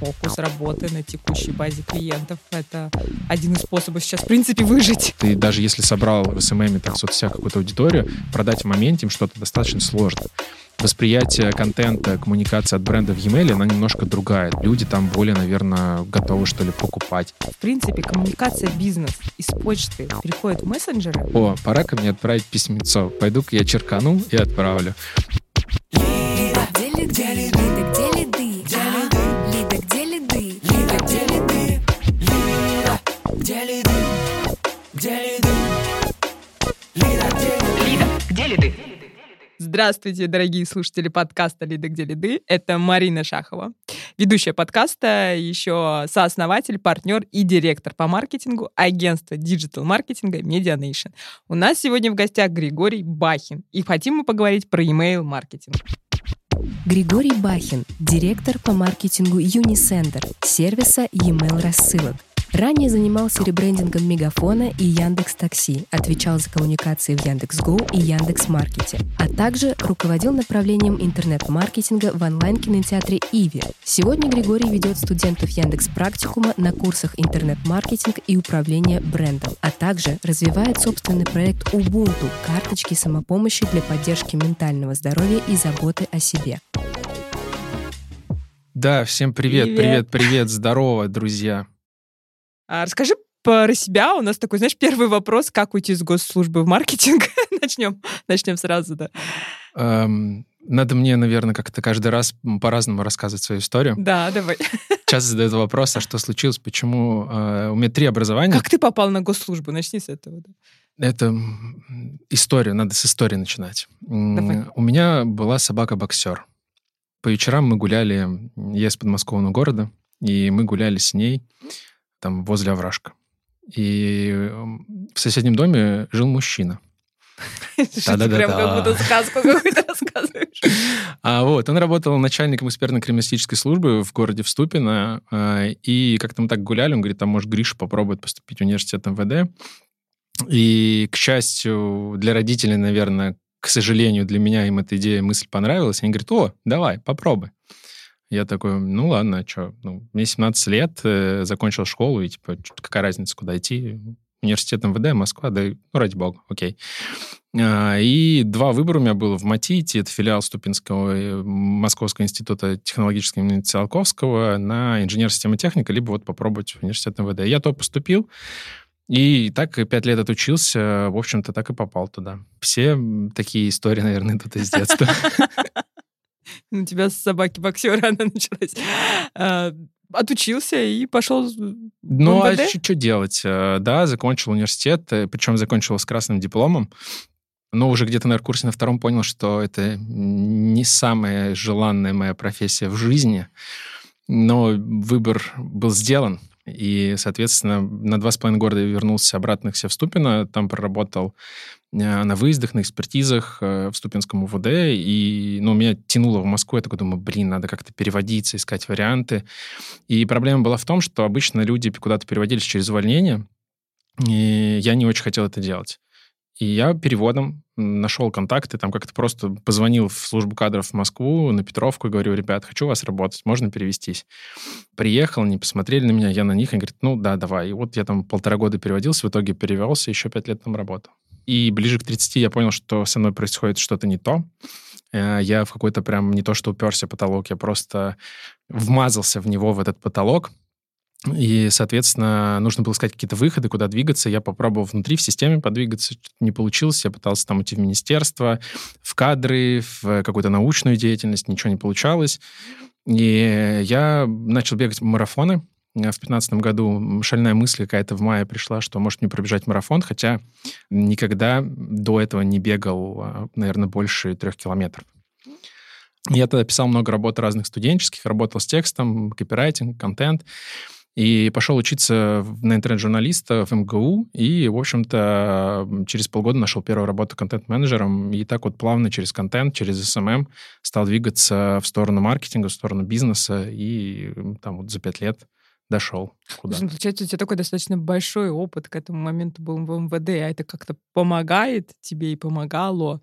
фокус работы на текущей базе клиентов. Это один из способов сейчас, в принципе, выжить. Ты даже если собрал в SMM, так, в соцсетях какую-то аудиторию, продать в моменте им что-то достаточно сложно восприятие контента, коммуникация от бренда в e-mail, она немножко другая. Люди там более, наверное, готовы что ли покупать. В принципе, коммуникация бизнес из почты переходит в мессенджеры. О, пора ко мне отправить письмецо. Пойду-ка я черкану и отправлю. Здравствуйте, дорогие слушатели подкаста «Лиды где лиды». Это Марина Шахова, ведущая подкаста, еще сооснователь, партнер и директор по маркетингу агентства диджитал-маркетинга Media Nation. У нас сегодня в гостях Григорий Бахин, и хотим мы поговорить про email маркетинг Григорий Бахин, директор по маркетингу Unisender, сервиса e-mail рассылок. Ранее занимался ребрендингом Мегафона и Яндекс Такси, отвечал за коммуникации в Яндекс.Go и Яндекс Маркете, а также руководил направлением интернет-маркетинга в онлайн-кинотеатре Иви. Сегодня Григорий ведет студентов Яндекс Практикума на курсах интернет-маркетинг и управление брендом, а также развивает собственный проект Ubuntu – карточки самопомощи для поддержки ментального здоровья и заботы о себе. Да, всем привет, привет, привет, привет здорово, друзья. А расскажи про себя. У нас такой, знаешь, первый вопрос, как уйти из госслужбы в маркетинг? начнем, начнем сразу, да. Эм, надо мне, наверное, как-то каждый раз по-разному рассказывать свою историю. Да, давай. Часто задают вопрос, а что случилось, почему... Э, у меня три образования. Как ты попал на госслужбу? Начни с этого. Да. Это история, надо с истории начинать. Давай. У меня была собака-боксер. По вечерам мы гуляли, я из подмосковного города, и мы гуляли с ней там возле овражка. И в соседнем доме жил мужчина. Ты прям как будто сказку какую-то рассказываешь. А вот, он работал начальником экспертно-криминалистической службы в городе Вступино, а, и как-то мы так гуляли, он говорит, там, может, Гриша попробует поступить в университет МВД. И, к счастью, для родителей, наверное, к сожалению, для меня им эта идея, мысль понравилась. Они говорят, о, давай, попробуй. Я такой, ну ладно, а что? Ну, мне 17 лет, э, закончил школу, и типа, какая разница, куда идти? Университет МВД, Москва, да, ну, ради бога, окей. А, и два выбора у меня было в МАТИТе, это филиал Ступинского э, Московского института технологического имени Циолковского на инженер системы техника, либо вот попробовать в университет МВД. Я то поступил, и так пять лет отучился, в общем-то, так и попал туда. Все такие истории, наверное, тут из детства. У тебя с собаки-боксера она началась. А, отучился и пошел Ну, а что делать? Э, да, закончил университет, э, причем закончил с красным дипломом. Но уже где-то, на курсе на втором понял, что это не самая желанная моя профессия в жизни. Но выбор был сделан. И, соответственно, на два с половиной года вернулся обратно к себе в Ступино. Там проработал э, на выездах, на экспертизах э, в Ступинском УВД. И ну, меня тянуло в Москву. Я такой думаю, блин, надо как-то переводиться, искать варианты. И проблема была в том, что обычно люди куда-то переводились через увольнение. И я не очень хотел это делать. И я переводом нашел контакты, там как-то просто позвонил в службу кадров в Москву, на Петровку, и говорю, ребят, хочу вас работать, можно перевестись. Приехал, они посмотрели на меня, я на них, они говорят, ну да, давай. И вот я там полтора года переводился, в итоге перевелся, еще пять лет там работал. И ближе к 30 я понял, что со мной происходит что-то не то. Э, я в какой-то прям не то, что уперся потолок, я просто вмазался в него, в этот потолок, и, соответственно, нужно было искать какие-то выходы, куда двигаться. Я попробовал внутри в системе подвигаться, не получилось. Я пытался там идти в министерство, в кадры, в какую-то научную деятельность, ничего не получалось. И я начал бегать марафоны. В 2015 году шальная мысль какая-то в мае пришла, что может мне пробежать марафон, хотя никогда до этого не бегал, а, наверное, больше трех километров. Я тогда писал много работ разных студенческих, работал с текстом, копирайтинг, контент. И пошел учиться на интернет-журналиста в МГУ, и, в общем-то, через полгода нашел первую работу контент-менеджером, и так вот плавно через контент, через SMM стал двигаться в сторону маркетинга, в сторону бизнеса, и там вот за пять лет дошел куда. Слушай, получается, у тебя такой достаточно большой опыт к этому моменту был в МВД, а это как-то помогает тебе и помогало?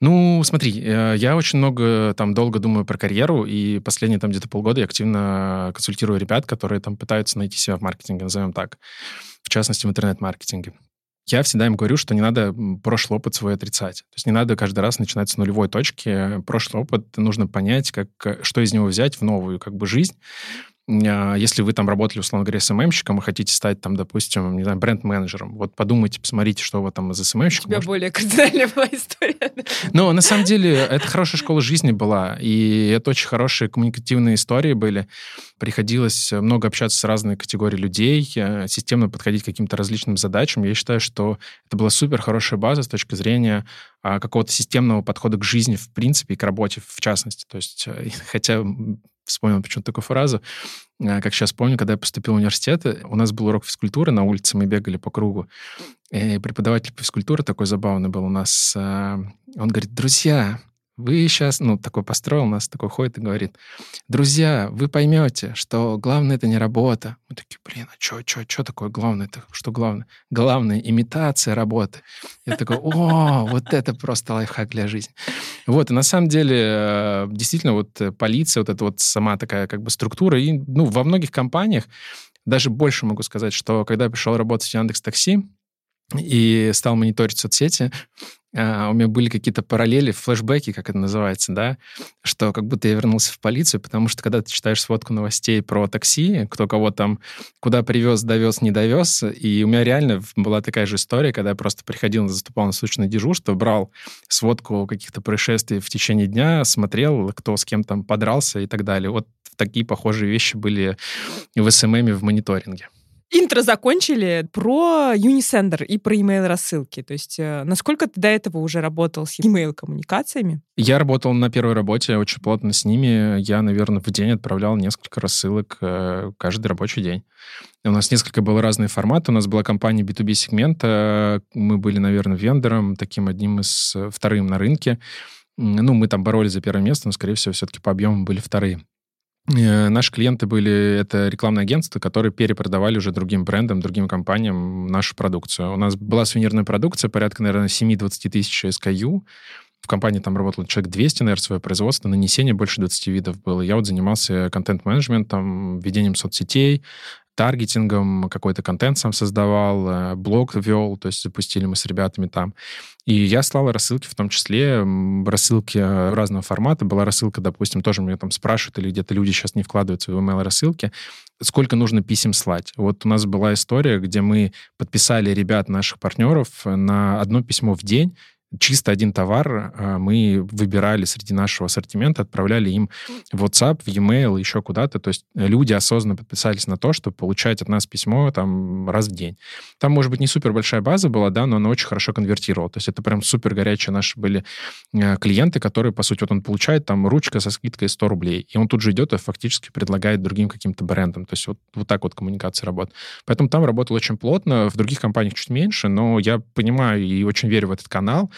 Ну, смотри, э, я очень много, там, долго думаю про карьеру, и последние, там, где-то полгода я активно консультирую ребят, которые, там, пытаются найти себя в маркетинге, назовем так, в частности, в интернет-маркетинге. Я всегда им говорю, что не надо прошлый опыт свой отрицать. То есть не надо каждый раз начинать с нулевой точки. Прошлый опыт нужно понять, как, что из него взять в новую как бы жизнь. А, если вы там работали, условно говоря, СММщиком и хотите стать там, допустим, не знаю, бренд-менеджером, вот подумайте, посмотрите, что вы там из СММщика. У тебя может... более кардинальная была история. Но на самом деле это хорошая школа жизни была, и это очень хорошие коммуникативные истории были. Приходилось много общаться с разной категорией людей, э, системно подходить к каким-то различным задачам. Я считаю, что это была супер хорошая база с точки зрения а, какого-то системного подхода к жизни в принципе и к работе в частности. То есть, э, хотя вспомнил почему-то такую фразу, э, как сейчас помню, когда я поступил в университет, у нас был урок физкультуры, на улице мы бегали по кругу, и преподаватель физкультуры такой забавный был у нас, э, он говорит, друзья, вы сейчас, ну, такой построил нас, такой ходит и говорит, друзья, вы поймете, что главное это не работа. Мы такие, блин, а что, что, что такое главное? Это что главное? Главное имитация работы. Я такой, о, вот это просто лайфхак для жизни. Вот, и на самом деле, э, действительно, вот полиция, вот эта вот сама такая как бы структура, и, ну, во многих компаниях, даже больше могу сказать, что когда я пришел работать в Яндекс Такси, и стал мониторить соцсети, а, у меня были какие-то параллели, флешбеки, как это называется, да, что как будто я вернулся в полицию, потому что когда ты читаешь сводку новостей про такси, кто кого там куда привез, довез, не довез, и у меня реально была такая же история, когда я просто приходил, заступал на случайное дежурство, брал сводку каких-то происшествий в течение дня, смотрел, кто с кем там подрался и так далее. Вот такие похожие вещи были в СММе в мониторинге. Интро закончили про Unisender и про email рассылки. То есть э, насколько ты до этого уже работал с email коммуникациями? Я работал на первой работе очень плотно с ними. Я, наверное, в день отправлял несколько рассылок э, каждый рабочий день. У нас несколько было разные форматы. У нас была компания B2B сегмента. Мы были, наверное, вендором, таким одним из э, вторым на рынке. Ну, мы там боролись за первое место, но, скорее всего, все-таки по объему были вторые. Э, наши клиенты были, это рекламные агентства, которые перепродавали уже другим брендам, другим компаниям нашу продукцию. У нас была сувенирная продукция, порядка, наверное, 7-20 тысяч SKU. В компании там работало человек 200, наверное, свое производство, нанесение больше 20 видов было. Я вот занимался контент-менеджментом, ведением соцсетей, таргетингом, какой-то контент сам создавал, э, блог вел, то есть запустили мы с ребятами там. И я слал рассылки, в том числе рассылки разного формата. Была рассылка, допустим, тоже меня там спрашивают, или где-то люди сейчас не вкладываются в email рассылки, сколько нужно писем слать. Вот у нас была история, где мы подписали ребят, наших партнеров, на одно письмо в день, чисто один товар а, мы выбирали среди нашего ассортимента, отправляли им в WhatsApp, в e-mail, еще куда-то. То есть люди осознанно подписались на то, чтобы получать от нас письмо там раз в день. Там, может быть, не супер большая база была, да, но она очень хорошо конвертировала. То есть это прям супер горячие наши были э, клиенты, которые, по сути, вот он получает там ручка со скидкой 100 рублей, и он тут же идет и фактически предлагает другим каким-то брендам. То есть вот, вот так вот коммуникация работает. Поэтому там работал очень плотно, в других компаниях чуть меньше, но я понимаю и очень верю в этот канал.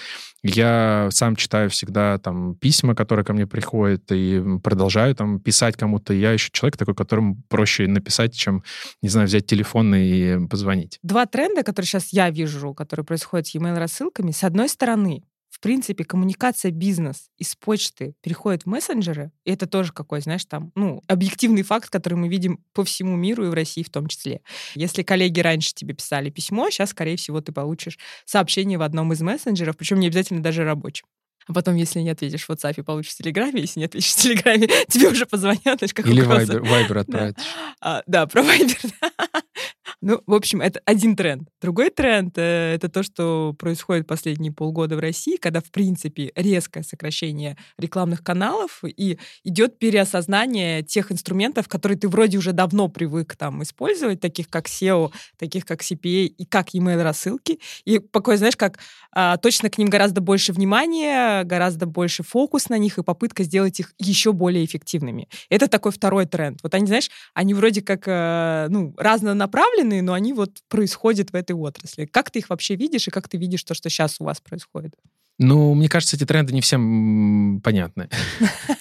Я сам читаю всегда там письма, которые ко мне приходят, и продолжаю там писать кому-то. Я еще человек такой, которому проще написать, чем, не знаю, взять телефон и позвонить. Два тренда, которые сейчас я вижу, которые происходят с e-mail рассылками. С одной стороны, в принципе, коммуникация бизнес из почты переходит в мессенджеры, и это тоже какой, знаешь, там, ну, объективный факт, который мы видим по всему миру и в России в том числе. Если коллеги раньше тебе писали письмо, сейчас, скорее всего, ты получишь сообщение в одном из мессенджеров, причем не обязательно даже рабочим. А потом, если не ответишь в WhatsApp, получишь в Телеграме. Если не ответишь в Телеграме, тебе уже позвонят. Знаешь, как Или Вайбер, отправить. Да. А, да, про Вайбер. Ну, в общем, это один тренд. Другой тренд э, — это то, что происходит последние полгода в России, когда, в принципе, резкое сокращение рекламных каналов и идет переосознание тех инструментов, которые ты вроде уже давно привык там использовать, таких как SEO, таких как CPA и как email рассылки. И такой, знаешь, как а, точно к ним гораздо больше внимания, гораздо больше фокус на них и попытка сделать их еще более эффективными. Это такой второй тренд. Вот они, знаешь, они вроде как э, ну, разнонаправленные, разные, но они вот происходят в этой отрасли. Как ты их вообще видишь и как ты видишь то, что сейчас у вас происходит? Ну, мне кажется, эти тренды не всем понятны.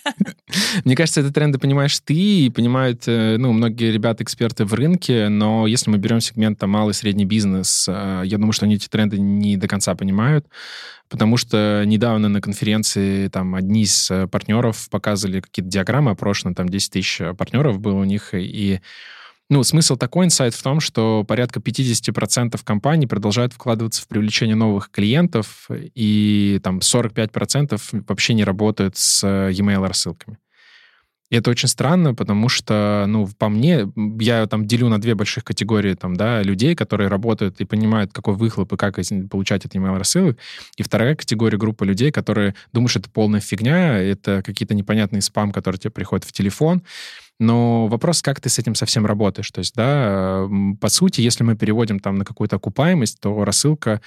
Мне кажется, эти тренды понимаешь ты и понимают, э, ну, многие ребята-эксперты в рынке, но если мы берем сегмент там, малый и средний бизнес, э, я думаю, что они эти тренды не до конца понимают, потому что недавно на конференции там одни из э, партнеров показывали какие-то диаграммы опрошенные, там 10 тысяч партнеров было у них, и ну, смысл такой инсайт в том, что порядка 50% компаний продолжают вкладываться в привлечение новых клиентов, и там 45% вообще не работают с э, e-mail рассылками. И это очень странно, потому что, ну, по мне, я там делю на две больших категории там, да, людей, которые работают и понимают, какой выхлоп и как получать от email рассылок. И вторая категория группа людей, которые думают, что это полная фигня, это какие-то непонятные спам, которые тебе приходят в телефон. Но вопрос, как ты с этим совсем работаешь. То есть, да, по сути, если мы переводим там на какую-то окупаемость, то рассылка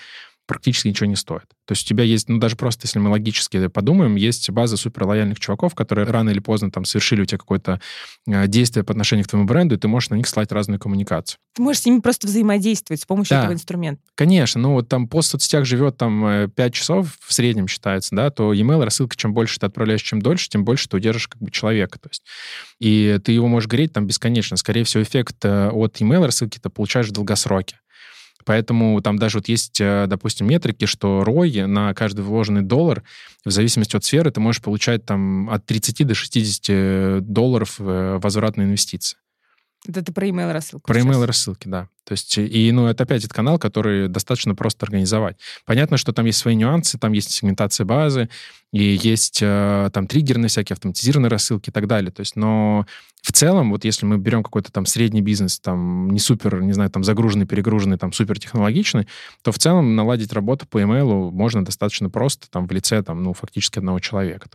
практически ничего не стоит. То есть у тебя есть, ну даже просто если мы логически подумаем, есть база суперлояльных чуваков, которые рано или поздно там совершили у тебя какое-то э, действие по отношению к твоему бренду, и ты можешь на них слать разную коммуникацию. Ты можешь с ними просто взаимодействовать с помощью да. этого инструмента. Конечно. Ну вот там пост в соцсетях живет там 5 э, часов в среднем считается, да, то e-mail рассылка, чем больше ты отправляешь, чем дольше, тем больше ты удержишь как бы человека. То есть. И ты его можешь греть там бесконечно. Скорее всего, эффект э, от e-mail рассылки ты получаешь в долгосроке. Поэтому там даже вот есть, э, допустим, метрики, что ROI на каждый вложенный доллар, в зависимости от сферы, ты можешь получать там от 30 до 60 долларов э, возвратной инвестиции. Это ты про email рассылку. Про email рассылки, да. То есть, и, ну, это опять этот канал, который достаточно просто организовать. Понятно, что там есть свои нюансы, там есть сегментация базы, и есть э, там триггерные всякие автоматизированные рассылки и так далее. То есть, но в целом, вот если мы берем какой-то там средний бизнес, там не супер, не знаю, там загруженный, перегруженный, там супер технологичный, то в целом наладить работу по email можно достаточно просто там в лице там, ну, фактически одного человека.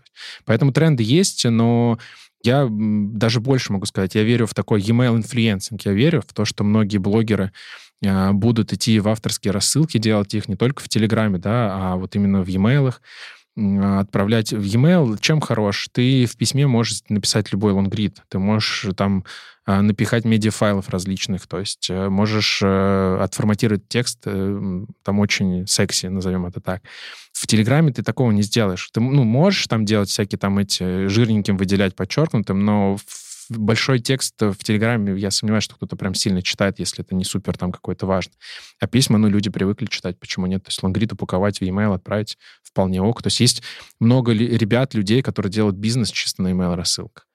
Поэтому тренды есть, но я даже больше могу сказать, я верю в такой email influencing, я верю в то, что многие блогеры а, будут идти в авторские рассылки, делать их не только в Телеграме, да, а вот именно в e-mail, отправлять в e-mail. Чем хорош? Ты в письме можешь написать любой лонгрид. Ты можешь там а, напихать медиафайлов различных, то есть э, можешь э, отформатировать текст, э, там очень секси, назовем это так. В Телеграме ты такого не сделаешь. Ты ну, можешь там делать всякие там эти жирненьким выделять подчеркнутым, но в большой текст в Телеграме, я сомневаюсь, что кто-то прям сильно читает, если это не супер там какой-то важный. А письма, ну, люди привыкли читать, почему нет? То есть лонгрид упаковать в e-mail, отправить вполне ок. То есть есть много ребят, людей, которые делают бизнес чисто на e-mail рассылках.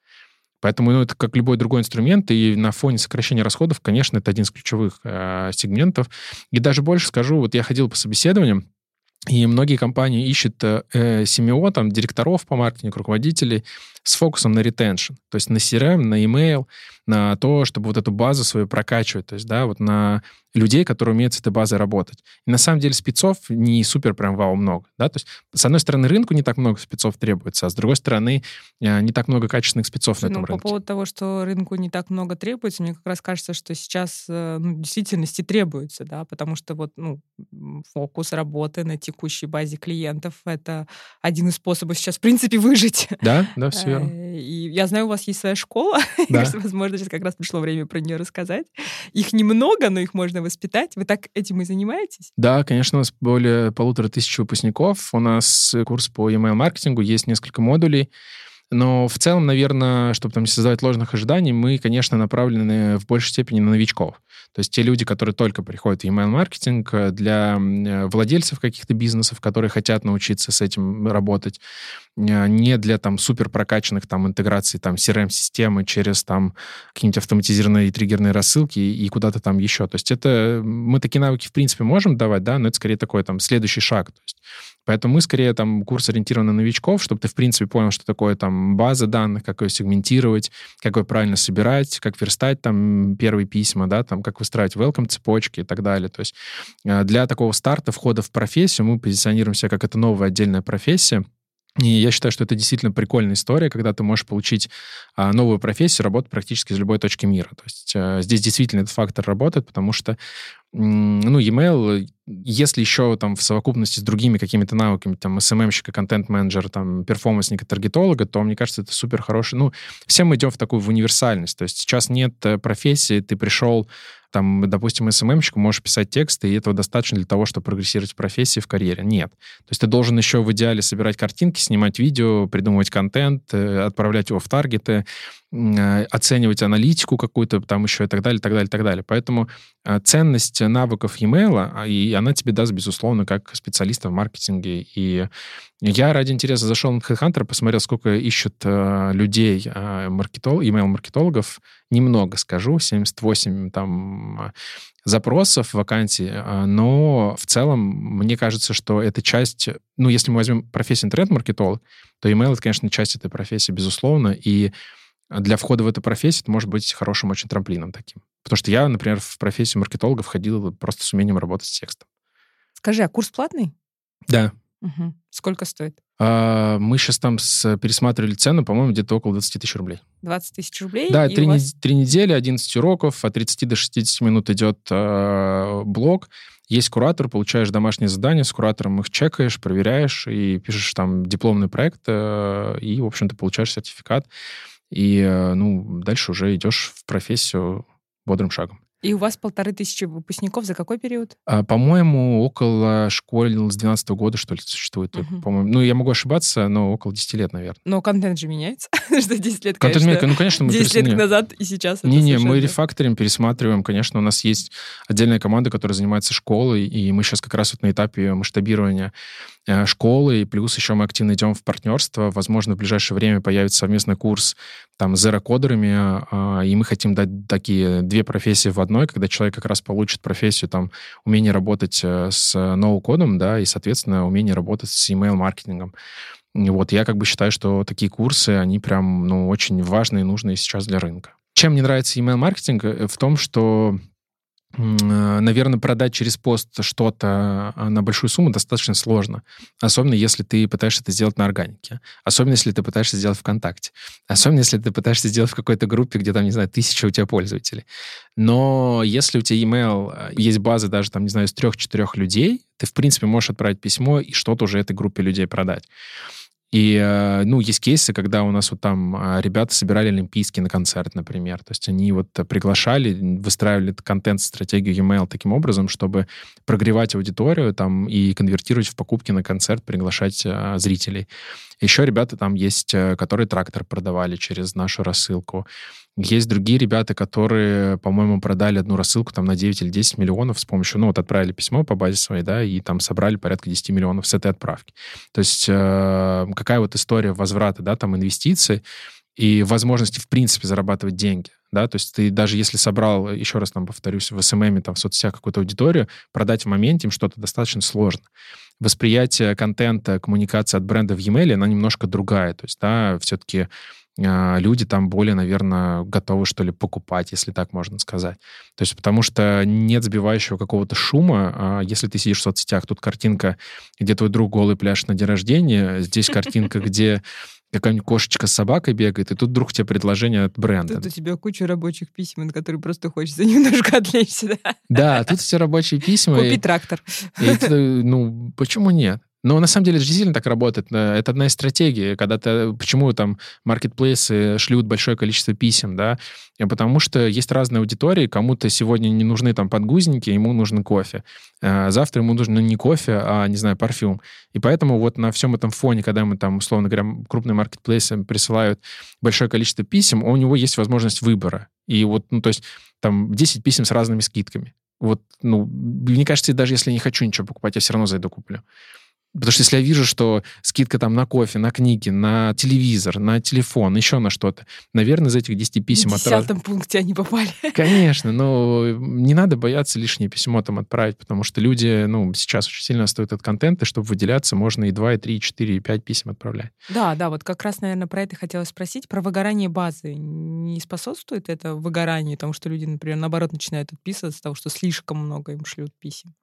Поэтому ну, это как любой другой инструмент, и на фоне сокращения расходов, конечно, это один из ключевых э, сегментов. И даже больше скажу, вот я ходил по собеседованиям, и многие компании ищут э, э семио, там, директоров по маркетингу, руководителей, с фокусом на ретеншн, то есть на CRM, на email, на то, чтобы вот эту базу свою прокачивать, то есть, да, вот на людей, которые умеют с этой базой работать. И на самом деле спецов не супер прям вау много, да, то есть с одной стороны рынку не так много спецов требуется, а с другой стороны э, не так много качественных спецов Слушай, на этом ну, рынке. По поводу того, что рынку не так много требуется, мне как раз кажется, что сейчас э, ну, в действительности требуется, да, потому что вот, ну, фокус работы на текущей базе клиентов — это один из способов сейчас, в принципе, выжить. Да, да, все верно. Э, и я знаю, у вас есть своя школа, да. возможно, сейчас как раз пришло время про нее рассказать. Их немного, но их можно воспитать. Вы так этим и занимаетесь? Да, конечно, у нас более полутора тысяч выпускников. У нас курс по email-маркетингу, есть несколько модулей. Но в целом, наверное, чтобы там не создавать ложных ожиданий, мы, конечно, направлены в большей степени на новичков. То есть те люди, которые только приходят в email-маркетинг, э, для э, владельцев каких-то бизнесов, которые хотят научиться с этим работать, э, не для там супер прокачанных там интеграций там CRM-системы через там какие-нибудь автоматизированные триггерные рассылки и, куда-то там еще. То есть это мы такие навыки в принципе можем давать, да, но это скорее такой там следующий шаг. То есть Поэтому мы скорее там курс ориентирован на новичков, чтобы ты, в принципе, понял, что такое там база данных, как ее сегментировать, как ее правильно собирать, как верстать там первые письма, да, там, как выстраивать welcome цепочки и так далее. То есть э, для такого старта, входа в профессию мы позиционируем себя как это новая отдельная профессия, и я считаю, что это действительно прикольная история, когда ты можешь получить а, новую профессию, работать практически из любой точки мира. То есть а, здесь действительно этот фактор работает, потому что ну, e-mail, если еще там в совокупности с другими какими-то навыками, там, SMM-щика, контент-менеджер, там, перформансника, таргетолога, то, мне кажется, это супер хороший. Ну, все мы идем в такую в универсальность. То есть сейчас нет э, профессии, ты пришел там, допустим, СММщик можешь писать тексты, и этого достаточно для того, чтобы прогрессировать в профессии, в карьере. Нет. То есть ты должен еще в идеале собирать картинки, снимать видео, придумывать контент, э, отправлять его в таргеты, оценивать аналитику какую-то там еще и так далее, так далее, так далее. Поэтому э, ценность навыков e-mail, а, и она тебе даст, безусловно, как специалиста в маркетинге. И я ради интереса зашел на HeadHunter, посмотрел, сколько ищут людей, маркетолог, email-маркетологов. Немного скажу, 78 там запросов, вакансий, но в целом мне кажется, что эта часть, ну, если мы возьмем профессию интернет-маркетолог, то email — это, конечно, часть этой профессии, безусловно, и для входа в эту профессию это может быть хорошим очень трамплином таким. Потому что я, например, в профессию маркетолога входил просто с умением работать с текстом. Скажи, а курс платный? Да. Угу. Сколько стоит? А, мы сейчас там с, пересматривали цену, по-моему, где-то около 20 тысяч рублей. 20 тысяч рублей? Да, три, вас... три недели, 11 уроков, от 30 до 60 минут идет э, блок. Есть куратор, получаешь домашние задания, с куратором их чекаешь, проверяешь и пишешь там дипломный проект, э, и, в общем-то, получаешь сертификат. И, э, ну, дальше уже идешь в профессию бодрым шагом. И у вас полторы тысячи выпускников за какой период? А, по-моему, около школ с 12 года, что ли, существует. Угу. По-моему. Ну, я могу ошибаться, но около 10 лет, наверное. Но контент же меняется. что 10 лет, контент меняется. Ну, конечно, мы 10 лет назад и сейчас. Не-не, мы рефакторим, пересматриваем. Конечно, у нас есть отдельная команда, которая занимается школой, и мы сейчас как раз вот на этапе масштабирования школы, и плюс еще мы активно идем в партнерство. Возможно, в ближайшее время появится совместный курс там с зерокодерами, а, и мы хотим дать такие две профессии в одной, когда человек как раз получит профессию, там, умение работать э, с ноу-кодом, да, и, соответственно, умение работать с email-маркетингом. Вот, я как бы считаю, что такие курсы, они прям, ну, очень важные и нужные сейчас для рынка. Чем мне нравится email-маркетинг? Э, в том, что Э, наверное, продать через пост что-то э, на большую сумму достаточно сложно. Особенно, если ты пытаешься это сделать на органике. Особенно, если ты пытаешься сделать ВКонтакте. Особенно, если ты пытаешься сделать в какой-то группе, где там, не знаю, тысяча у тебя пользователей. Но если у тебя email, э, есть база даже, там, не знаю, из трех-четырех людей, ты, в принципе, можешь отправить письмо и что-то уже этой группе людей продать. И, э, ну, есть кейсы, когда у нас вот там а, ребята собирали олимпийский на концерт, например. То есть они вот приглашали, выстраивали контент-стратегию e-mail таким образом, чтобы прогревать аудиторию там и конвертировать в покупки на концерт, приглашать зрителей. Еще ребята там есть, э, которые трактор продавали через нашу рассылку. Есть другие ребята, которые, по-моему, продали одну рассылку там на 9 или 10 миллионов с помощью, ну вот отправили письмо по базе своей, да, и там собрали порядка 10 миллионов с этой отправки. То есть э, какая вот история возврата, да, там инвестиций и возможности, в принципе, зарабатывать деньги. Да, то есть ты даже если собрал, еще раз там повторюсь, в SMM, там, в соцсетях какую-то аудиторию, продать в моменте им что-то достаточно сложно. Восприятие контента, коммуникация от бренда в e-mail, она немножко другая. То есть, да, все-таки а, люди там более, наверное, готовы, что ли, покупать, если так можно сказать. То есть потому что нет сбивающего какого-то шума. А если ты сидишь в соцсетях, тут картинка, где твой друг голый пляж на день рождения, здесь картинка, где какая-нибудь кошечка с собакой бегает, и тут вдруг тебе предложение от бренда. Тут у тебя куча рабочих писем, на которые просто хочется немножко отвлечься, да? Да, тут все рабочие письма. Купи трактор. И, ну, почему нет? Но на самом деле это действительно так работает. Э, это одна из стратегий, когда ты... Почему там маркетплейсы шлют большое количество писем, да? Потому что есть разные аудитории. Кому-то сегодня не нужны там подгузники, ему нужен кофе. Завтра ему нужен не кофе, а, не знаю, парфюм. И поэтому вот на всем этом фоне, когда мы там, условно говоря, крупные маркетплейсы присылают большое количество писем, у него есть возможность выбора. И вот, ну, то есть там 10 писем с разными скидками. Вот, ну, мне кажется, даже если я не хочу ничего покупать, я все равно зайду куплю. Потому что если я вижу, что скидка там на кофе, на книги, на телевизор, на телефон, еще на что-то, наверное, из этих 10 писем... В десятом от... пункте они попали. Конечно, но не надо бояться лишнее письмо там отправить, потому что люди, ну, сейчас очень сильно стоят от контента, чтобы выделяться, можно и 2, и 3, и 4, и 5 писем отправлять. Да, да, вот как раз, наверное, про это хотела спросить. Про выгорание базы. Не способствует это выгоранию, тому, что люди, например, наоборот, начинают отписываться от того, что слишком много им шлют писем?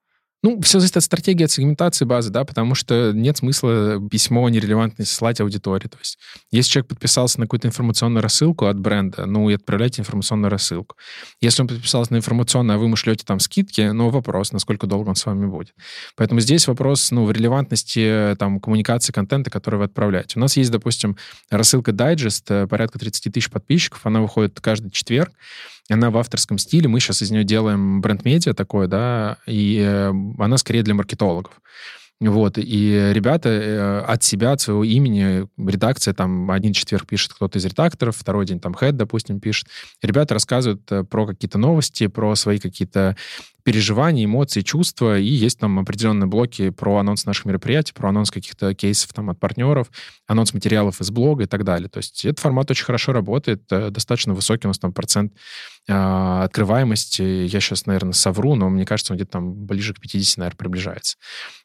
Ну, все зависит от стратегии, от сегментации базы, да, потому что нет смысла письмо нерелевантное слать аудитории. То есть, если человек подписался на какую-то информационную рассылку от бренда, ну, и отправляйте информационную рассылку. Если он подписался на информационную, а вы ему шлете там скидки, ну, вопрос, насколько долго он с вами будет. Поэтому здесь вопрос, ну, в релевантности там коммуникации контента, который вы отправляете. У нас есть, допустим, рассылка Digest, порядка 30 тысяч подписчиков, она выходит каждый четверг. Она в авторском стиле. Мы сейчас из нее делаем бренд-медиа такое, да, и э, она скорее для маркетологов. Вот, и ребята э, от себя, от своего имени, редакция, там, один четверг пишет кто-то из редакторов, второй день там хед, допустим, пишет. Ребята рассказывают э, про какие-то новости, про свои какие-то переживания, эмоции, чувства, и есть там определенные блоки про анонс наших мероприятий, про анонс каких-то кейсов там от партнеров, анонс материалов из блога и так далее. То есть этот формат очень хорошо работает, э, достаточно высокий у нас там процент э, открываемости. Я сейчас, наверное, совру, но мне кажется, он где-то там ближе к 50, наверное, приближается.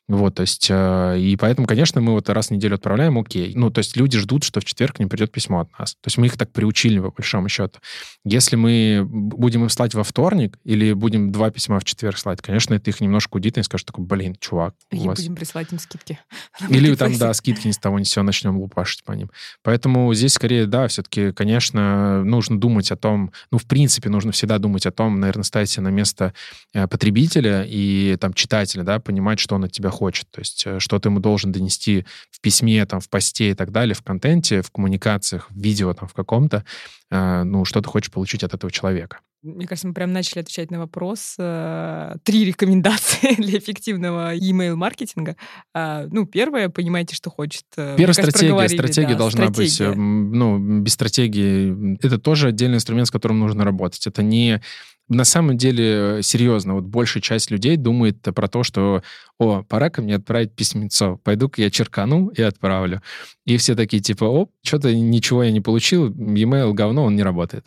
Вот, то есть, э, и поэтому, конечно, мы вот раз в неделю отправляем, окей. Ну, то есть люди ждут, что в четверг не придет письмо от нас. То есть мы их так приучили, по большому счету. Если мы будем им слать во вторник или будем два письма в четверг слать, конечно, это их немножко удивит, и скажут такой, блин, чувак, И вас... будем присылать им скидки. Или там, да, скидки ни с того ни с сего начнем лупашить по ним. Поэтому здесь скорее, да, все-таки, конечно, нужно думать о том, ну, в принципе, нужно всегда думать о том, наверное, ставить себя на место э, потребителя и там читателя, да, понимать, что он от тебя хочет. То есть э, что ты ему должен донести в письме, там, в посте и так далее, в контенте, в коммуникациях, в видео там в каком-то, ну, что ты хочешь получить от этого человека. Мне кажется, мы прям начали отвечать на вопрос. Э, три рекомендации для эффективного email-маркетинга. А, ну, первое, понимаете, что хочет. Первая стратегия. Стратегия да, должна стратегия. быть. Ну, без стратегии. Это тоже отдельный инструмент, с которым нужно работать. Это не на самом деле, серьезно, вот большая часть людей думает про то, что, о, пора ко мне отправить письмецо, пойду-ка я черкану и отправлю. И все такие, типа, о, что-то ничего я не получил, e-mail говно, он не работает.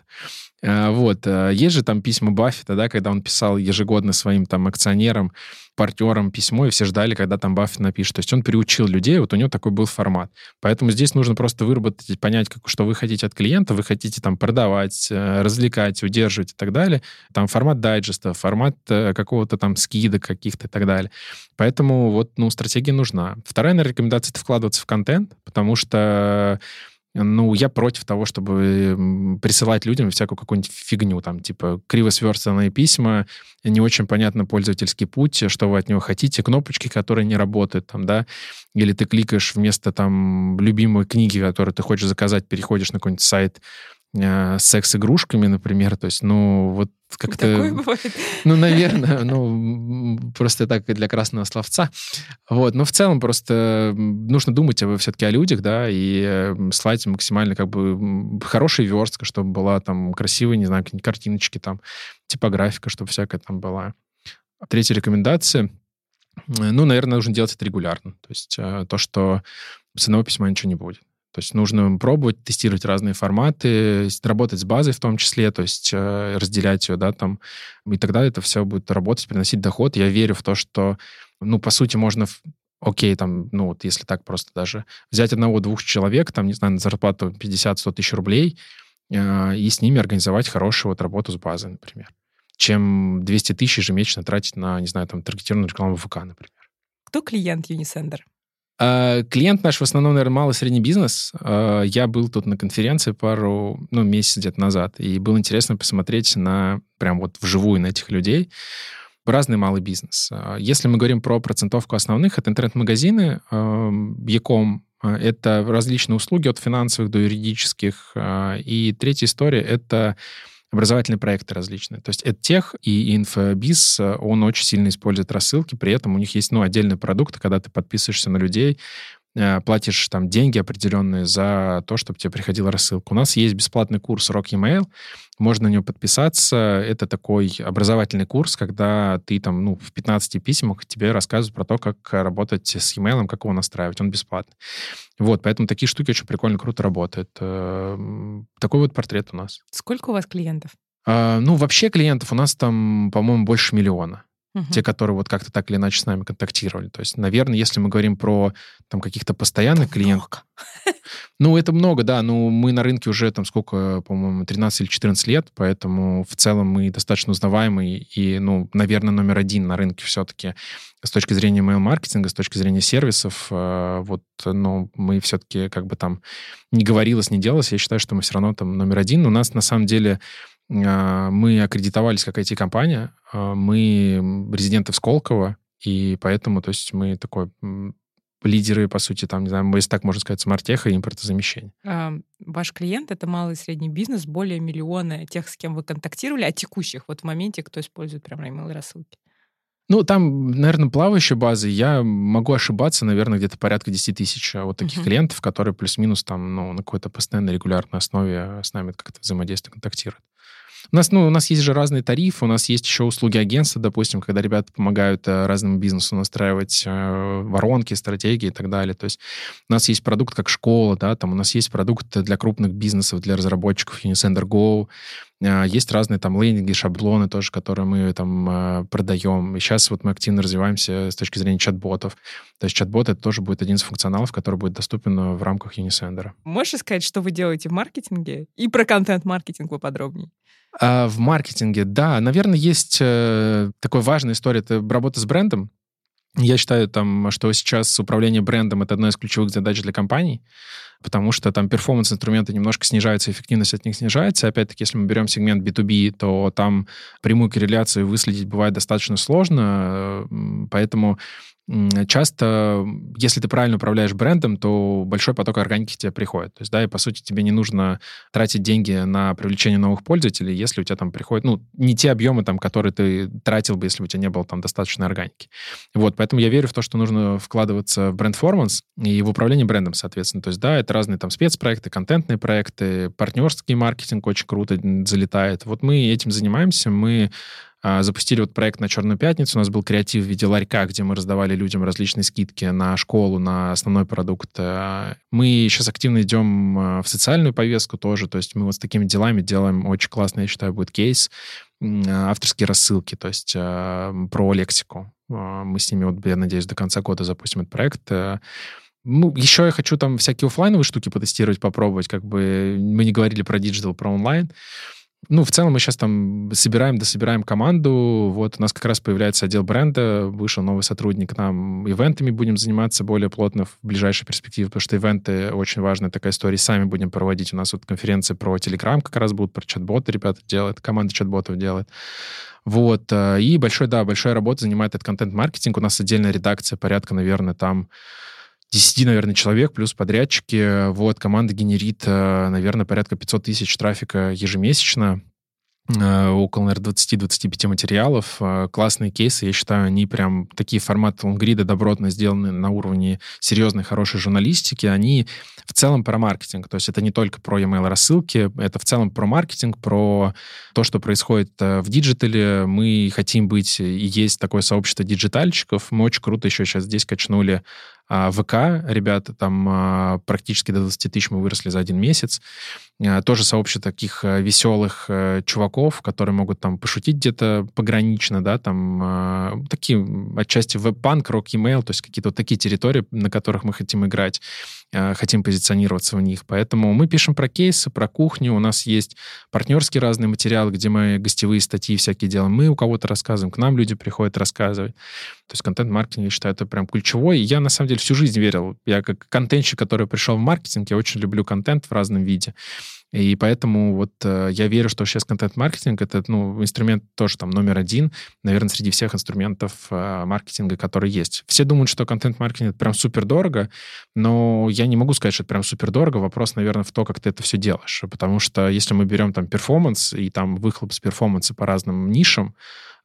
А, вот. А, есть же там письма Баффета, да, когда он писал ежегодно своим там акционерам, партнерам письмо, и все ждали, когда там Баффет напишет. То есть он приучил людей, вот у него такой был формат. Поэтому здесь нужно просто выработать, понять, как, что вы хотите от клиента, вы хотите там продавать, э, развлекать, удерживать и так далее. Там формат дайджеста, формат э, какого-то там скидок каких-то и так далее. Поэтому вот, ну, стратегия нужна. Вторая, наверное, рекомендация — это вкладываться в контент, потому что ну, я против того, чтобы присылать людям всякую какую-нибудь фигню, там, типа, криво сверстанные письма, не очень понятно пользовательский путь, что вы от него хотите, кнопочки, которые не работают, там, да, или ты кликаешь вместо, там, любимой книги, которую ты хочешь заказать, переходишь на какой-нибудь сайт, э, секс-игрушками, например. То есть, ну, вот как-то... Такое бывает. Ну, наверное, ну, просто так для красного словца. Вот, но в целом просто нужно думать все-таки о людях, да, и э, слать максимально как бы хорошая верстка, чтобы была там красивая, не знаю, какие-нибудь картиночки там, типографика, чтобы всякая там была. Третья рекомендация. Ну, наверное, нужно делать это регулярно. То есть э, то, что с одного письма ничего не будет. То есть нужно пробовать, тестировать разные форматы, работать с базой в том числе, то есть э, разделять ее, да, там, и тогда это все будет работать, приносить доход. Я верю в то, что, ну, по сути, можно окей, там, ну, вот если так просто даже взять одного-двух человек, там, не знаю, на зарплату 50-100 тысяч рублей, э, и с ними организовать хорошую вот работу с базой, например, чем 200 тысяч ежемесячно тратить на, не знаю, там, таргетированную рекламу ВК, например. Кто клиент Unisender? А, клиент наш в основном, наверное, малый средний бизнес. А, я был тут на конференции пару, ну, месяц где-то назад, и было интересно посмотреть на, прям вот вживую на этих людей. Разный малый бизнес. А, если мы говорим про процентовку основных, это интернет-магазины, Яком, это различные услуги от финансовых до юридических. И третья история — это образовательные проекты различные. То есть EdTech и инфобиз, он очень сильно использует рассылки, при этом у них есть ну, отдельные продукты, когда ты подписываешься на людей, э, платишь там деньги определенные за то, чтобы тебе приходила рассылка. У нас есть бесплатный курс Rock Email, можно на него подписаться. Это такой образовательный курс, когда ты там, ну, в 15 письмах тебе рассказывают про то, как работать с e-mail, как его настраивать. Он бесплатный. Вот, поэтому такие штуки очень прикольно, круто работают. Эм, такой вот портрет у нас. Сколько у вас клиентов? А, ну, вообще клиентов у нас там, по-моему, больше миллиона. Угу. те, которые вот как-то так или иначе с нами контактировали. То есть, наверное, если мы говорим про там каких-то постоянных клиентов... Ну, это много, да. Ну, мы на рынке уже там сколько, по-моему, 13 или 14 лет, поэтому в целом мы достаточно узнаваемый и, ну, наверное, номер один на рынке все-таки с точки зрения mail-маркетинга, с точки зрения сервисов. Э, вот, но мы все-таки как бы там не говорилось, не делалось. Я считаю, что мы все равно там номер один. У нас на самом деле а, мы аккредитовались как IT-компания, а, мы резиденты в Сколково, и поэтому, то есть мы такой лидеры, по сути, там, не знаю, если так можно сказать, смарт-теха и импортозамещения. А, ваш клиент — это малый и средний бизнес, более миллиона тех, с кем вы контактировали, а текущих вот в моменте, кто использует прям email рассылки? Ну, там, наверное, плавающая база. Я могу ошибаться, наверное, где-то порядка 10 тысяч вот таких uh-huh. клиентов, которые плюс-минус там, ну, на какой-то постоянной регулярной основе с нами как-то взаимодействуют, контактируют. У нас, ну, у нас есть же разные тарифы, у нас есть еще услуги агентства, допустим, когда ребята помогают э, разному бизнесу настраивать э, воронки, стратегии и так далее. То есть у нас есть продукт как школа, да, там у нас есть продукт для крупных бизнесов, для разработчиков Unisender Go, э, есть разные там лендинги, шаблоны тоже, которые мы там продаем. И сейчас вот мы активно развиваемся с точки зрения чат-ботов. То есть чат-бот — это тоже будет один из функционалов, который будет доступен в рамках Unisender. Можешь сказать, что вы делаете в маркетинге? И про контент-маркетинг поподробнее. А в маркетинге, да, наверное, есть э, такая важная история, это работа с брендом. Я считаю, там, что сейчас управление брендом — это одна из ключевых задач для компаний, потому что там перформанс-инструменты немножко снижаются, эффективность от них снижается. Опять-таки, если мы берем сегмент B2B, то там прямую корреляцию выследить бывает достаточно сложно, э, поэтому часто, если ты правильно управляешь брендом, то большой поток органики тебе приходит. То есть, да, и по сути тебе не нужно тратить деньги на привлечение новых пользователей, если у тебя там приходит, ну, не те объемы, там, которые ты тратил бы, если бы у тебя не было там достаточной органики. Вот, поэтому я верю в то, что нужно вкладываться в бренд-форманс и в управление брендом, соответственно. То есть, да, это разные там спецпроекты, контентные проекты, партнерский маркетинг очень круто залетает. Вот мы этим занимаемся, мы запустили вот проект на Черную пятницу. У нас был креатив в виде ларька, где мы раздавали людям различные скидки на школу, на основной продукт. А, мы сейчас активно идем а, в социальную повестку тоже. То есть мы вот с такими делами делаем очень классный, я считаю, будет кейс. Авторские рассылки, то есть про лексику. Мы с ними, вот, я надеюсь, до конца года запустим этот проект. Ну, еще я хочу там всякие офлайновые штуки потестировать, попробовать. Как бы мы не говорили про диджитал, про онлайн. Ну, в целом мы сейчас там собираем, дособираем команду. Вот у нас как раз появляется отдел бренда, вышел новый сотрудник. Нам ивентами будем заниматься более плотно в ближайшей перспективе, потому что ивенты очень важная такая история. Сами будем проводить. У нас вот конференции про Telegram как раз будут, про чат-боты ребята делают, команда чат-ботов делает. Вот. Э, и большой, да, большая работа занимает этот контент-маркетинг. У нас отдельная редакция, порядка, наверное, там 10, наверное, человек, плюс подрядчики. Вот, команда генерит, э, наверное, порядка 500 тысяч трафика ежемесячно. Э, около, наверное, 20-25 материалов. Э, классные кейсы, я считаю, они прям такие форматы лонгрида добротно сделаны на уровне серьезной, хорошей журналистики. Они в целом про маркетинг. То есть это не только про email рассылки, это в целом про маркетинг, про то, что происходит в диджитале. Мы хотим быть и есть такое сообщество диджитальщиков. Мы очень круто еще сейчас здесь качнули а ВК, ребята, там а, практически до 20 тысяч мы выросли за один месяц. А, тоже сообщество таких а, веселых э, чуваков, которые могут там пошутить где-то погранично, да, там такие отчасти веб-панк, рок-емейл, то есть какие-то вот такие территории, на которых мы хотим играть. Хотим позиционироваться в них. Поэтому мы пишем про кейсы, про кухню. У нас есть партнерские разные материалы, где мы гостевые статьи всякие делаем. Мы у кого-то рассказываем, к нам люди приходят рассказывать. То есть контент-маркетинг, я считаю, это прям ключевой. И я, на самом деле, всю жизнь верил. Я как контентщик, который пришел в маркетинг, я очень люблю контент в разном виде. И поэтому вот э, я верю, что сейчас контент-маркетинг — это ну, инструмент тоже там номер один, наверное, среди всех инструментов э, маркетинга, которые есть. Все думают, что контент-маркетинг — это прям супер дорого, но я не могу сказать, что это прям супер дорого. Вопрос, наверное, в то, как ты это все делаешь. Потому что если мы берем там перформанс и там выхлоп с перформанса по разным нишам,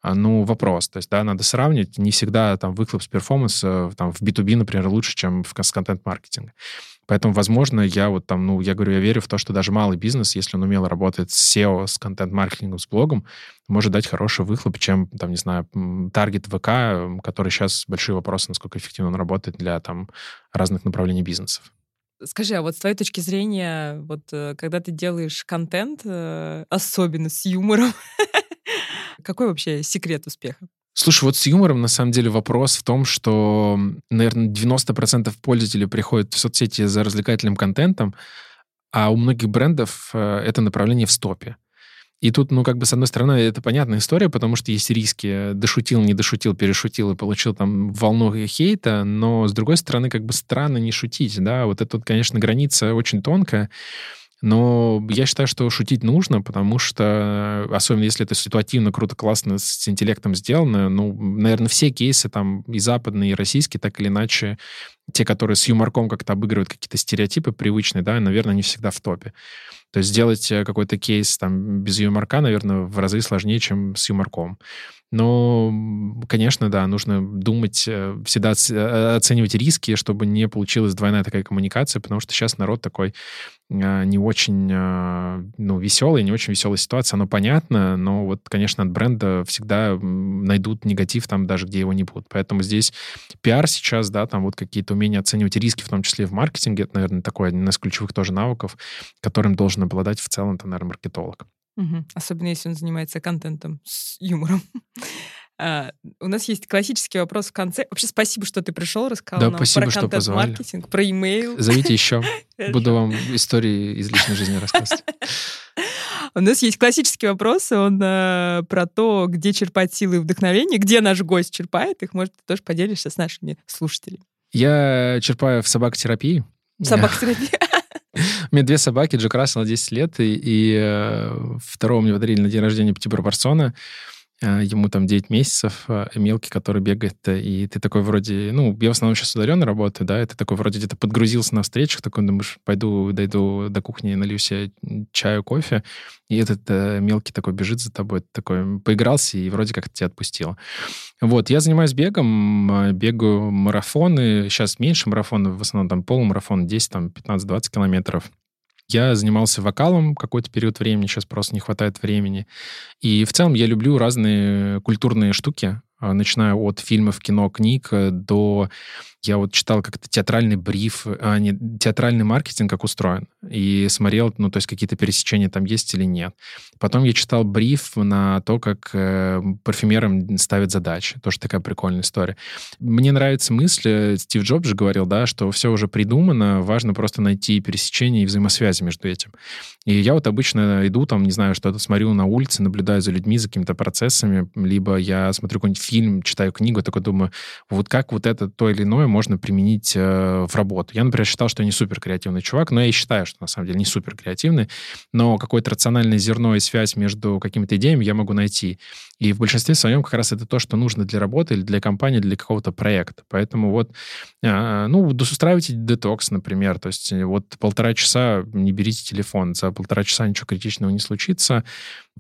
ну, вопрос. То есть, да, надо сравнивать. Не всегда там выхлоп с перформанса там, в B2B, например, лучше, чем в, с контент-маркетинга. Поэтому, возможно, я вот там, ну, я говорю, я верю в то, что даже малый бизнес, если он умело работает с SEO, с контент-маркетингом, с блогом, может дать хороший выхлоп, чем, там, не знаю, таргет ВК, который сейчас большие вопросы, насколько эффективно он работает для там разных направлений бизнесов. Скажи, а вот с твоей точки зрения, вот э, когда ты делаешь контент, э, особенно с юмором, какой вообще секрет успеха? Слушай, вот с юмором на самом деле вопрос в том, что, наверное, 90% пользователей приходят в соцсети за развлекательным контентом, а у многих брендов э, это направление в стопе. И тут, ну, как бы, с одной стороны, это понятная история, потому что есть риски. Дошутил, не дошутил, перешутил и получил там волну хейта, но, с другой стороны, как бы странно не шутить, да, вот это, конечно, граница очень тонкая. Но я считаю, что шутить нужно, потому что, особенно если это ситуативно, круто, классно, с интеллектом сделано, ну, наверное, все кейсы там и западные, и российские, так или иначе, те, которые с юморком как-то обыгрывают какие-то стереотипы привычные, да, наверное, не всегда в топе. То есть сделать э, какой-то кейс там без юморка, наверное, в разы сложнее, чем с юморком. Но, конечно, да, нужно думать, э, всегда э, оценивать риски, чтобы не получилась двойная такая коммуникация, потому что сейчас народ такой не очень ну, веселый, не очень веселая ситуация, оно понятно, но вот, конечно, от бренда всегда найдут негатив там даже, где его не будут. Поэтому здесь пиар сейчас, да, там вот какие-то умения оценивать риски, в том числе в маркетинге, это, наверное, такой один из ключевых тоже навыков, которым должен обладать в целом, то, наверное, маркетолог. Угу. Особенно если он занимается контентом с юмором. А, у нас есть классический вопрос в конце. Вообще спасибо, что ты пришел, рассказал да, нам спасибо, про контент-маркетинг, про имейл. Зовите еще. Буду вам истории из личной жизни рассказывать. У нас есть классический вопрос, он э, про то, где черпать силы и вдохновение, где наш гость черпает их. Может, ты тоже поделишься с нашими слушателями. Я черпаю в собакотерапии. Собакотерапии. У меня две собаки, Джек Рассел 10 лет, и, и э, второго мне подарили на день рождения Птипропорционно. А, ему там 9 месяцев, а, мелкий, который бегает, и ты такой вроде, ну, я в основном сейчас удаленно работаю, да, и ты такой вроде где-то подгрузился на встречах, такой думаешь, пойду, дойду до кухни, налью себе чаю, кофе, и этот э, мелкий такой бежит за тобой, такой поигрался и вроде как тебя отпустил. Вот, я занимаюсь бегом, бегаю марафоны, сейчас меньше марафонов, в основном там полумарафон, 10, там, 15-20 километров. Я занимался вокалом какой-то период времени, сейчас просто не хватает времени. И в целом я люблю разные культурные штуки, начиная от фильмов, кино, книг э, до я вот читал как-то театральный бриф, а не театральный маркетинг, как устроен, и смотрел, ну, то есть какие-то пересечения там есть или нет. Потом я читал бриф на то, как э, парфюмерам ставят задачи. Тоже такая прикольная история. Мне нравится мысль, Стив Джобс же говорил, да, что все уже придумано, важно просто найти пересечения и взаимосвязи между этим. И я вот обычно иду там, не знаю, что-то смотрю на улице, наблюдаю за людьми, за какими-то процессами, либо я смотрю какой-нибудь фильм, читаю книгу, такой думаю, вот как вот это то или иное можно применить э, в работу. Я, например, считал, что я не супер креативный чувак, но я и считаю, что на самом деле не супер креативный, но какое-то рациональное зерно и связь между какими-то идеями я могу найти. И в большинстве своем как раз это то, что нужно для работы или для компании, для какого-то проекта. Поэтому вот, э, ну, устраивайте детокс, например, то есть вот полтора часа не берите телефон, за полтора часа ничего критичного не случится.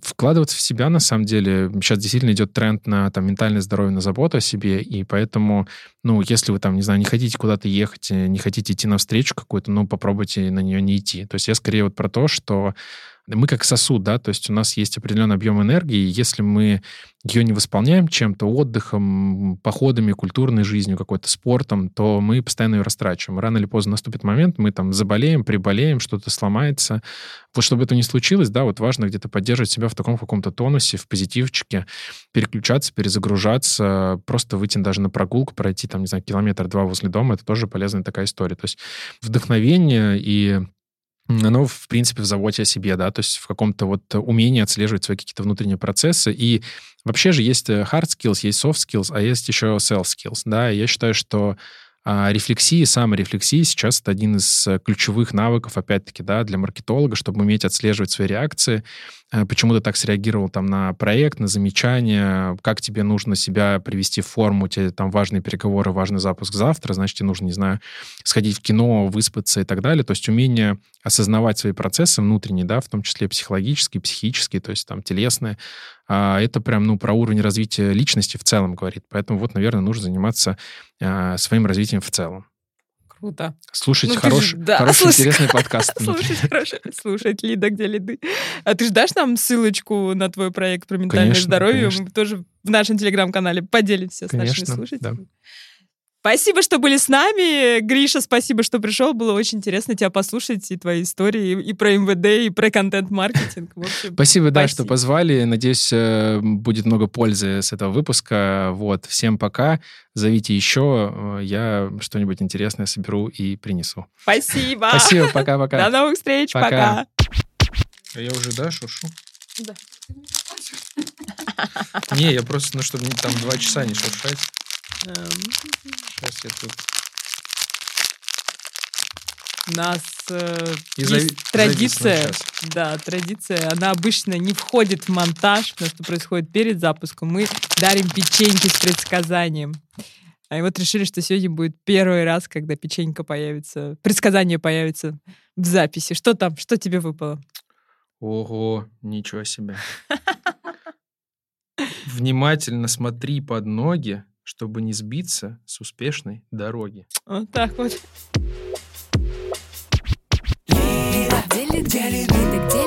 Вкладываться в себя, на самом деле, сейчас действительно идет тренд на там, ментальное здоровье, на заботу о себе, и поэтому, ну, если вы там, не знаю, не хотите куда-то ехать, э, не хотите идти на встречу какую-то, ну, попробуйте на нее не идти. То есть я скорее вот про то, что мы как сосуд, да, то есть у нас есть определенный объем энергии, и если мы ее не восполняем чем-то, отдыхом, походами, культурной жизнью, какой-то спортом, то мы постоянно ее растрачиваем. Рано или поздно наступит момент, мы там заболеем, приболеем, что-то сломается. Вот чтобы это не случилось, да, вот важно где-то поддерживать себя в таком каком-то тонусе, в позитивчике, переключаться, перезагружаться, просто выйти даже на прогулку, пройти там, не знаю, километр-два возле дома, это тоже полезная такая история. То есть вдохновение и оно, в принципе, в заботе о себе, да, то есть в каком-то вот умении отслеживать свои какие-то внутренние процессы. И вообще же есть э, hard skills, есть soft skills, а есть еще self skills, да, и я считаю, что а рефлексия, саморефлексия сейчас это один из э, ключевых навыков, опять-таки, да, для маркетолога, чтобы уметь отслеживать свои реакции, Э, почему ты так среагировал там на проект, на замечание, как тебе нужно себя привести в форму, тебе там важные переговоры, важный запуск завтра, значит, тебе нужно, не знаю, сходить в кино, выспаться и так далее. То есть умение осознавать свои процессы внутренние, да, в том числе психологические, психические, то есть там телесные, а это прям, ну, про уровень развития личности в целом говорит. Поэтому вот, наверное, нужно заниматься а, своим развитием в целом. Круто. Слушать ну, хорош, ж, да, хороший, слушай, интересный подкаст. Слушать хороший, слушать Лида, где лиды. А ты ждашь нам ссылочку на твой проект про ментальное конечно, здоровье? Конечно. Мы тоже в нашем телеграм-канале поделимся конечно, с нашими слушателями. Да. Спасибо, что были с нами. Гриша, спасибо, что пришел. Было очень интересно тебя послушать и твои истории и про МВД, и про контент-маркетинг. спасибо, да, что позвали. Надеюсь, э, будет много пользы с этого выпуска. Вот, всем пока. Зовите еще. Э, я что-нибудь интересное соберу и принесу. Спасибо. Спасибо, пока-пока. До новых встреч, пока. пока. А я уже, да, шушу? Да. Не, я просто, ну, чтобы там два часа не шуршать. Сейчас я тут... У нас э, есть зави... традиция, да, традиция, она обычно не входит в монтаж, потому что происходит перед запуском. Мы дарим печеньки с предсказанием. А вот решили, что сегодня будет первый раз, когда печенька появится, предсказание появится в записи. Что там? Что тебе выпало? Ого, ничего себе. Внимательно смотри под ноги, чтобы не сбиться с успешной дороги. Вот так вот. Лида, где лиды? Лида, где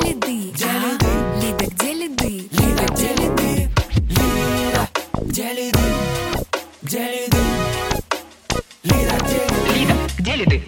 лиды? Лида, где лиды? Лида. Где лиды? Лида, где лиды? Лида, где лиды?